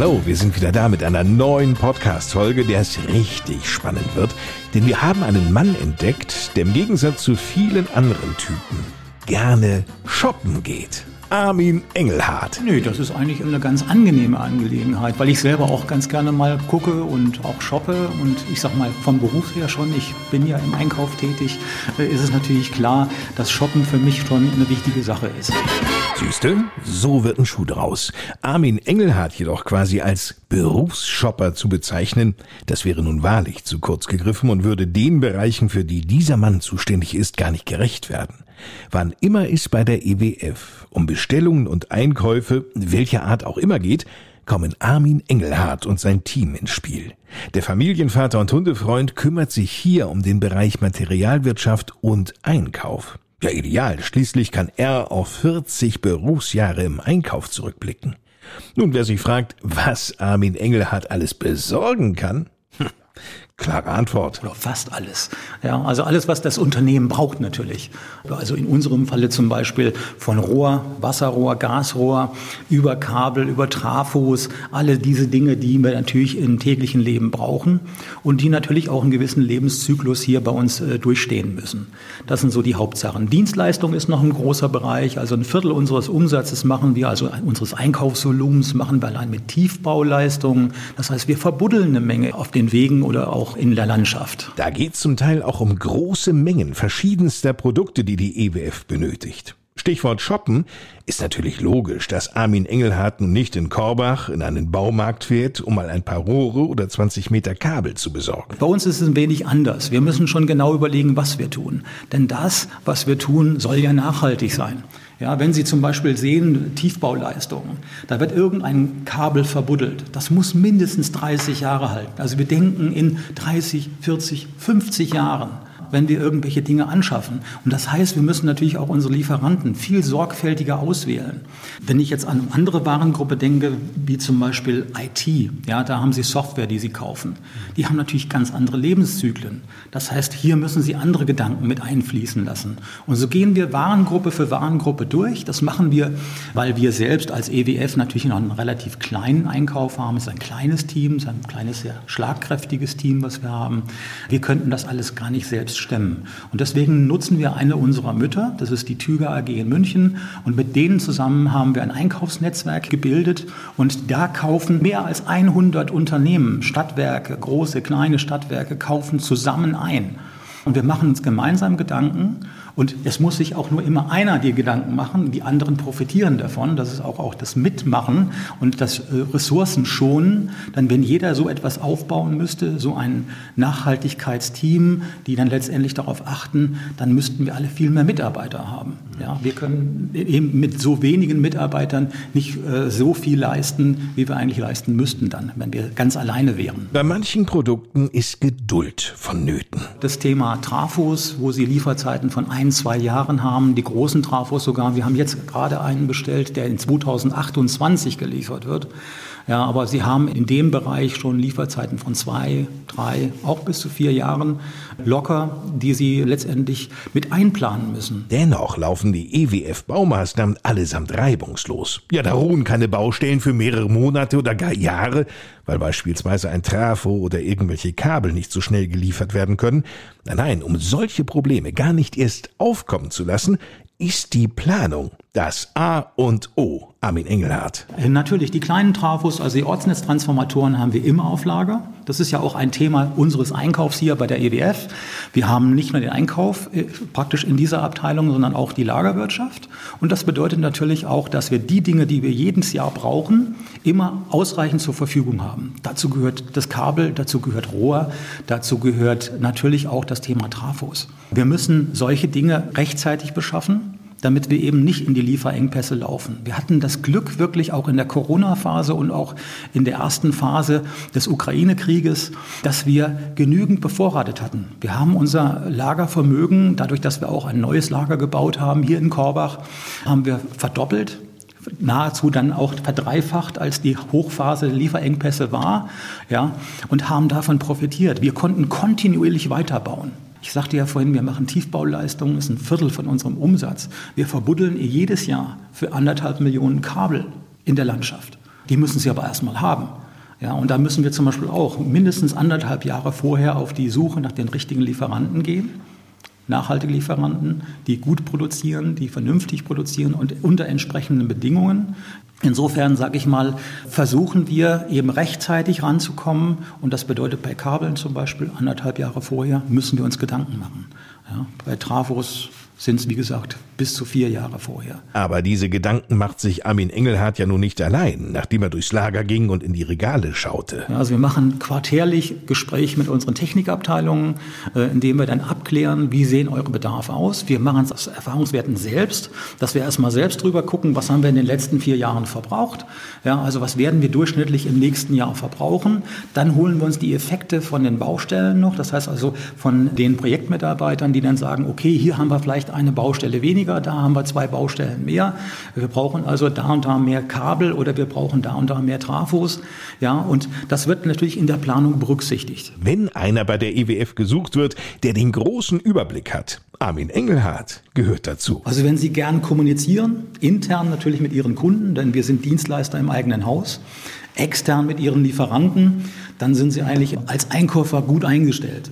Hallo, wir sind wieder da mit einer neuen Podcast-Folge, der es richtig spannend wird, denn wir haben einen Mann entdeckt, der im Gegensatz zu vielen anderen Typen gerne shoppen geht. Armin Engelhardt. Nö, das ist eigentlich eine ganz angenehme Angelegenheit, weil ich selber auch ganz gerne mal gucke und auch shoppe und ich sag mal vom Beruf her schon, ich bin ja im Einkauf tätig, äh, ist es natürlich klar, dass Shoppen für mich schon eine wichtige Sache ist. Siehste, so wird ein Schuh draus. Armin Engelhardt jedoch quasi als Berufsshopper zu bezeichnen, das wäre nun wahrlich zu kurz gegriffen und würde den Bereichen, für die dieser Mann zuständig ist, gar nicht gerecht werden. Wann immer es bei der EWF um Bestellungen und Einkäufe welcher Art auch immer geht, kommen Armin Engelhardt und sein Team ins Spiel. Der Familienvater und Hundefreund kümmert sich hier um den Bereich Materialwirtschaft und Einkauf. Ja, ideal. Schließlich kann er auf 40 Berufsjahre im Einkauf zurückblicken. Nun, wer sich fragt, was Armin Engelhardt alles besorgen kann, Klare Antwort. Oder fast alles. Ja, also alles, was das Unternehmen braucht natürlich. Also in unserem Falle zum Beispiel von Rohr, Wasserrohr, Gasrohr, über Kabel, über Trafos, alle diese Dinge, die wir natürlich im täglichen Leben brauchen und die natürlich auch einen gewissen Lebenszyklus hier bei uns äh, durchstehen müssen. Das sind so die Hauptsachen. Dienstleistung ist noch ein großer Bereich. Also ein Viertel unseres Umsatzes machen wir, also unseres Einkaufsvolumens machen wir allein mit Tiefbauleistungen. Das heißt, wir verbuddeln eine Menge auf den Wegen oder auch in der Landschaft. Da geht es zum Teil auch um große Mengen verschiedenster Produkte, die die EWF benötigt. Stichwort Shoppen ist natürlich logisch, dass Armin Engelhardt nun nicht in Korbach in einen Baumarkt fährt, um mal ein paar Rohre oder 20 Meter Kabel zu besorgen. Bei uns ist es ein wenig anders. Wir müssen schon genau überlegen, was wir tun. Denn das, was wir tun, soll ja nachhaltig sein. Ja, wenn Sie zum Beispiel sehen, Tiefbauleistungen, da wird irgendein Kabel verbuddelt. Das muss mindestens 30 Jahre halten. Also wir denken in 30, 40, 50 Jahren wenn wir irgendwelche Dinge anschaffen. Und das heißt, wir müssen natürlich auch unsere Lieferanten viel sorgfältiger auswählen. Wenn ich jetzt an andere Warengruppe denke, wie zum Beispiel IT, ja, da haben Sie Software, die Sie kaufen. Die haben natürlich ganz andere Lebenszyklen. Das heißt, hier müssen Sie andere Gedanken mit einfließen lassen. Und so gehen wir Warengruppe für Warengruppe durch. Das machen wir, weil wir selbst als EWF natürlich noch einen relativ kleinen Einkauf haben. Es ist ein kleines Team, es ist ein kleines, sehr schlagkräftiges Team, was wir haben. Wir könnten das alles gar nicht selbst stemmen. Und deswegen nutzen wir eine unserer Mütter, das ist die Tüger AG in München, und mit denen zusammen haben wir ein Einkaufsnetzwerk gebildet und da kaufen mehr als 100 Unternehmen, Stadtwerke, große, kleine Stadtwerke, kaufen zusammen ein. Und wir machen uns gemeinsam Gedanken und es muss sich auch nur immer einer die Gedanken machen, die anderen profitieren davon. Das ist auch, auch das Mitmachen und das äh, Ressourcen schonen. Dann, wenn jeder so etwas aufbauen müsste, so ein Nachhaltigkeitsteam, die dann letztendlich darauf achten, dann müssten wir alle viel mehr Mitarbeiter haben. Ja, wir können eben mit so wenigen Mitarbeitern nicht äh, so viel leisten, wie wir eigentlich leisten müssten dann, wenn wir ganz alleine wären. Bei manchen Produkten ist Geduld vonnöten. Das Thema Trafos, wo sie Lieferzeiten von ein, zwei Jahren haben, die großen Trafos sogar. Wir haben jetzt gerade einen bestellt, der in 2028 geliefert wird. Ja, aber sie haben in dem Bereich schon Lieferzeiten von zwei, drei, auch bis zu vier Jahren locker, die sie letztendlich mit einplanen müssen. Dennoch laufen die EWF-Baumaßnahmen allesamt reibungslos. Ja, da ruhen keine Baustellen für mehrere Monate oder gar Jahre, weil beispielsweise ein Trafo oder irgendwelche Kabel nicht so schnell geliefert werden können. Nein, nein, um solche Probleme gar nicht erst aufkommen zu lassen, ist die Planung Das A und O, Armin Engelhardt. Äh, natürlich, die kleinen Trafos, also die Ortsnetztransformatoren haben wir immer auf Lager. Das ist ja auch ein Thema unseres Einkaufs hier bei der EWF. Wir haben nicht nur den Einkauf äh, praktisch in dieser Abteilung, sondern auch die Lagerwirtschaft. Und das bedeutet natürlich auch, dass wir die Dinge, die wir jedes Jahr brauchen, immer ausreichend zur Verfügung haben. Dazu gehört das Kabel, dazu gehört Rohr, dazu gehört natürlich auch das Thema Trafos. Wir müssen solche Dinge rechtzeitig beschaffen damit wir eben nicht in die Lieferengpässe laufen. Wir hatten das Glück wirklich auch in der Corona-Phase und auch in der ersten Phase des Ukraine-Krieges, dass wir genügend bevorratet hatten. Wir haben unser Lagervermögen, dadurch, dass wir auch ein neues Lager gebaut haben, hier in Korbach, haben wir verdoppelt nahezu dann auch verdreifacht, als die Hochphase der Lieferengpässe war, ja, und haben davon profitiert. Wir konnten kontinuierlich weiterbauen. Ich sagte ja vorhin, wir machen Tiefbauleistungen, das ist ein Viertel von unserem Umsatz. Wir verbuddeln jedes Jahr für anderthalb Millionen Kabel in der Landschaft. Die müssen Sie aber erstmal haben. Ja, und da müssen wir zum Beispiel auch mindestens anderthalb Jahre vorher auf die Suche nach den richtigen Lieferanten gehen. Nachhaltige Lieferanten, die gut produzieren, die vernünftig produzieren und unter entsprechenden Bedingungen. Insofern, sage ich mal, versuchen wir eben rechtzeitig ranzukommen. Und das bedeutet bei Kabeln zum Beispiel anderthalb Jahre vorher müssen wir uns Gedanken machen. Ja, bei Trafos sind es, wie gesagt, bis zu vier Jahre vorher. Aber diese Gedanken macht sich Armin Engelhardt ja nun nicht allein, nachdem er durchs Lager ging und in die Regale schaute. Ja, also wir machen quartärlich Gespräche mit unseren Technikabteilungen, äh, indem wir dann abklären, wie sehen eure Bedarfe aus. Wir machen es aus Erfahrungswerten selbst, dass wir erstmal selbst drüber gucken, was haben wir in den letzten vier Jahren verbraucht. Ja, also was werden wir durchschnittlich im nächsten Jahr verbrauchen. Dann holen wir uns die Effekte von den Baustellen noch, das heißt also von den Projektmitarbeitern, die dann sagen, okay, hier haben wir vielleicht eine Baustelle weniger, da haben wir zwei Baustellen mehr. Wir brauchen also da und da mehr Kabel oder wir brauchen da und da mehr Trafos. Ja, und das wird natürlich in der Planung berücksichtigt. Wenn einer bei der EWF gesucht wird, der den großen Überblick hat, Armin Engelhardt gehört dazu. Also wenn Sie gern kommunizieren, intern natürlich mit Ihren Kunden, denn wir sind Dienstleister im eigenen Haus, extern mit Ihren Lieferanten, dann sind Sie eigentlich als Einkäufer gut eingestellt.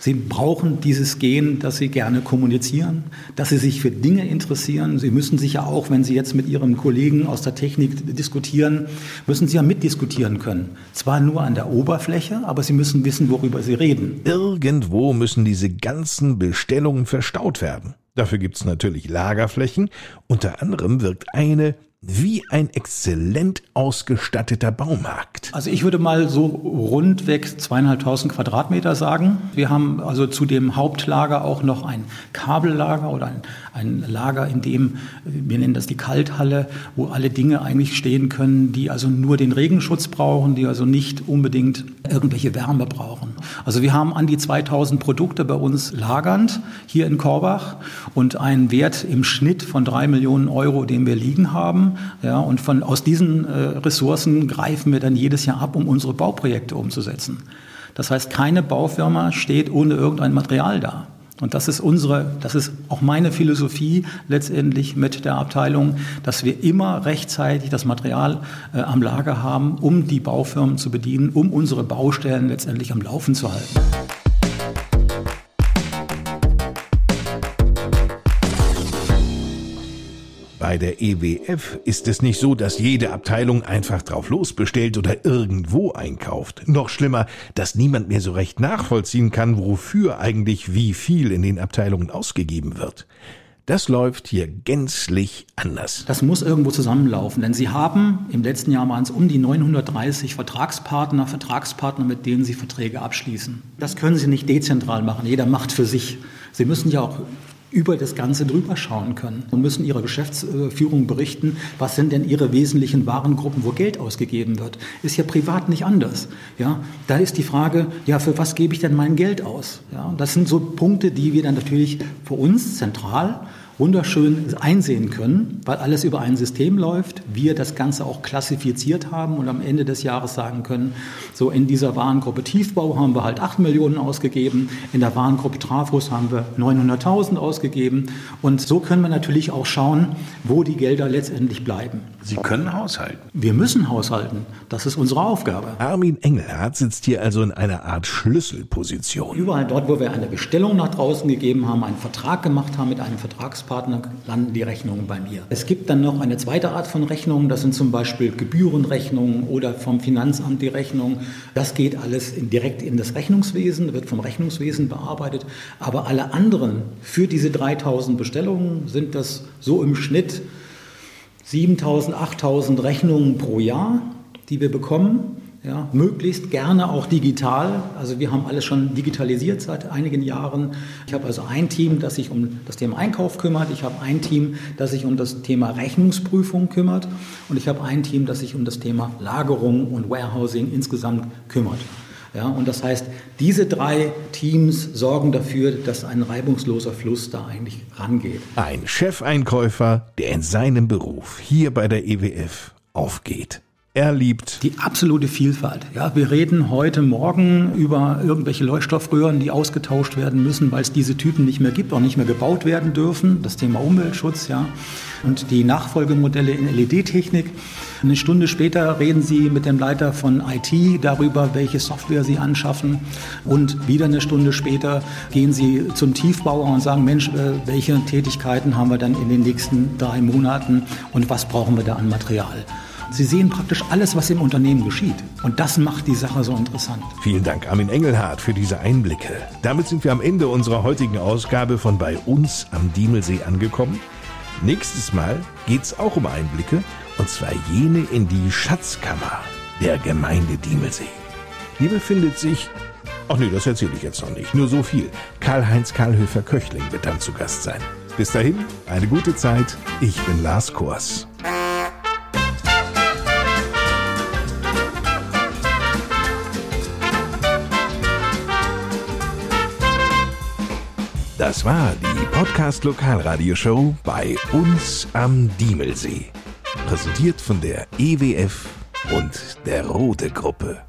Sie brauchen dieses Gen, dass Sie gerne kommunizieren, dass Sie sich für Dinge interessieren. Sie müssen sich ja auch, wenn Sie jetzt mit Ihren Kollegen aus der Technik diskutieren, müssen Sie ja mitdiskutieren können. Zwar nur an der Oberfläche, aber Sie müssen wissen, worüber Sie reden. Irgendwo müssen diese ganzen Bestellungen verstaut werden. Dafür gibt es natürlich Lagerflächen. Unter anderem wirkt eine wie ein exzellent ausgestatteter Baumarkt. Also ich würde mal so rundweg zweieinhalbtausend Quadratmeter sagen. Wir haben also zu dem Hauptlager auch noch ein Kabellager oder ein, ein Lager, in dem, wir nennen das die Kalthalle, wo alle Dinge eigentlich stehen können, die also nur den Regenschutz brauchen, die also nicht unbedingt irgendwelche Wärme brauchen. Also wir haben an die 2000 Produkte bei uns lagernd hier in Korbach und einen Wert im Schnitt von drei Millionen Euro, den wir liegen haben. Ja, und von, aus diesen äh, Ressourcen greifen wir dann jedes Jahr ab, um unsere Bauprojekte umzusetzen. Das heißt, keine Baufirma steht ohne irgendein Material da. Und das ist unsere, das ist auch meine Philosophie letztendlich mit der Abteilung, dass wir immer rechtzeitig das Material äh, am Lager haben, um die Baufirmen zu bedienen, um unsere Baustellen letztendlich am Laufen zu halten. Bei der EWF ist es nicht so, dass jede Abteilung einfach drauf losbestellt oder irgendwo einkauft. Noch schlimmer, dass niemand mehr so recht nachvollziehen kann, wofür eigentlich wie viel in den Abteilungen ausgegeben wird. Das läuft hier gänzlich anders. Das muss irgendwo zusammenlaufen, denn Sie haben im letzten Jahr es um die 930 Vertragspartner, Vertragspartner, mit denen Sie Verträge abschließen. Das können Sie nicht dezentral machen. Jeder macht für sich. Sie müssen ja auch über das Ganze drüber schauen können und müssen ihrer Geschäftsführung berichten, was sind denn ihre wesentlichen Warengruppen, wo Geld ausgegeben wird. Ist ja privat nicht anders. Ja, da ist die Frage, ja, für was gebe ich denn mein Geld aus? Ja, das sind so Punkte, die wir dann natürlich für uns zentral wunderschön einsehen können, weil alles über ein System läuft, wir das Ganze auch klassifiziert haben und am Ende des Jahres sagen können, so in dieser Warengruppe Tiefbau haben wir halt 8 Millionen ausgegeben, in der Warengruppe Trafos haben wir 900.000 ausgegeben und so können wir natürlich auch schauen, wo die Gelder letztendlich bleiben. Sie können haushalten. Wir müssen haushalten. Das ist unsere Aufgabe. Armin Engelhardt sitzt hier also in einer Art Schlüsselposition. Überall dort, wo wir eine Bestellung nach draußen gegeben haben, einen Vertrag gemacht haben mit einem Vertragspartner, landen die Rechnungen bei mir. Es gibt dann noch eine zweite Art von Rechnungen. Das sind zum Beispiel Gebührenrechnungen oder vom Finanzamt die Rechnung. Das geht alles in, direkt in das Rechnungswesen, wird vom Rechnungswesen bearbeitet. Aber alle anderen für diese 3000 Bestellungen sind das so im Schnitt 7000, 8000 Rechnungen pro Jahr, die wir bekommen. Ja, möglichst gerne auch digital. Also wir haben alles schon digitalisiert seit einigen Jahren. Ich habe also ein Team, das sich um das Thema Einkauf kümmert. Ich habe ein Team, das sich um das Thema Rechnungsprüfung kümmert. Und ich habe ein Team, das sich um das Thema Lagerung und Warehousing insgesamt kümmert. Ja, und das heißt, diese drei Teams sorgen dafür, dass ein reibungsloser Fluss da eigentlich rangeht. Ein Chefeinkäufer, der in seinem Beruf hier bei der EWF aufgeht. Er liebt die absolute Vielfalt. Ja, wir reden heute Morgen über irgendwelche Leuchtstoffröhren, die ausgetauscht werden müssen, weil es diese Typen nicht mehr gibt, auch nicht mehr gebaut werden dürfen. Das Thema Umweltschutz, ja. Und die Nachfolgemodelle in LED-Technik. Eine Stunde später reden Sie mit dem Leiter von IT darüber, welche Software Sie anschaffen. Und wieder eine Stunde später gehen Sie zum Tiefbauer und sagen, Mensch, äh, welche Tätigkeiten haben wir dann in den nächsten drei Monaten und was brauchen wir da an Material? Sie sehen praktisch alles, was im Unternehmen geschieht. Und das macht die Sache so interessant. Vielen Dank, Armin Engelhardt, für diese Einblicke. Damit sind wir am Ende unserer heutigen Ausgabe von Bei uns am Diemelsee angekommen. Nächstes Mal geht's auch um Einblicke, und zwar jene in die Schatzkammer der Gemeinde Diemelsee. Die befindet sich Ach nee, das erzähle ich jetzt noch nicht. Nur so viel. Karl-Heinz Karlhöfer-Köchling wird dann zu Gast sein. Bis dahin, eine gute Zeit. Ich bin Lars Kors. Das war die Podcast Lokalradioshow bei uns am Diemelsee. Präsentiert von der EWF und der Rote Gruppe.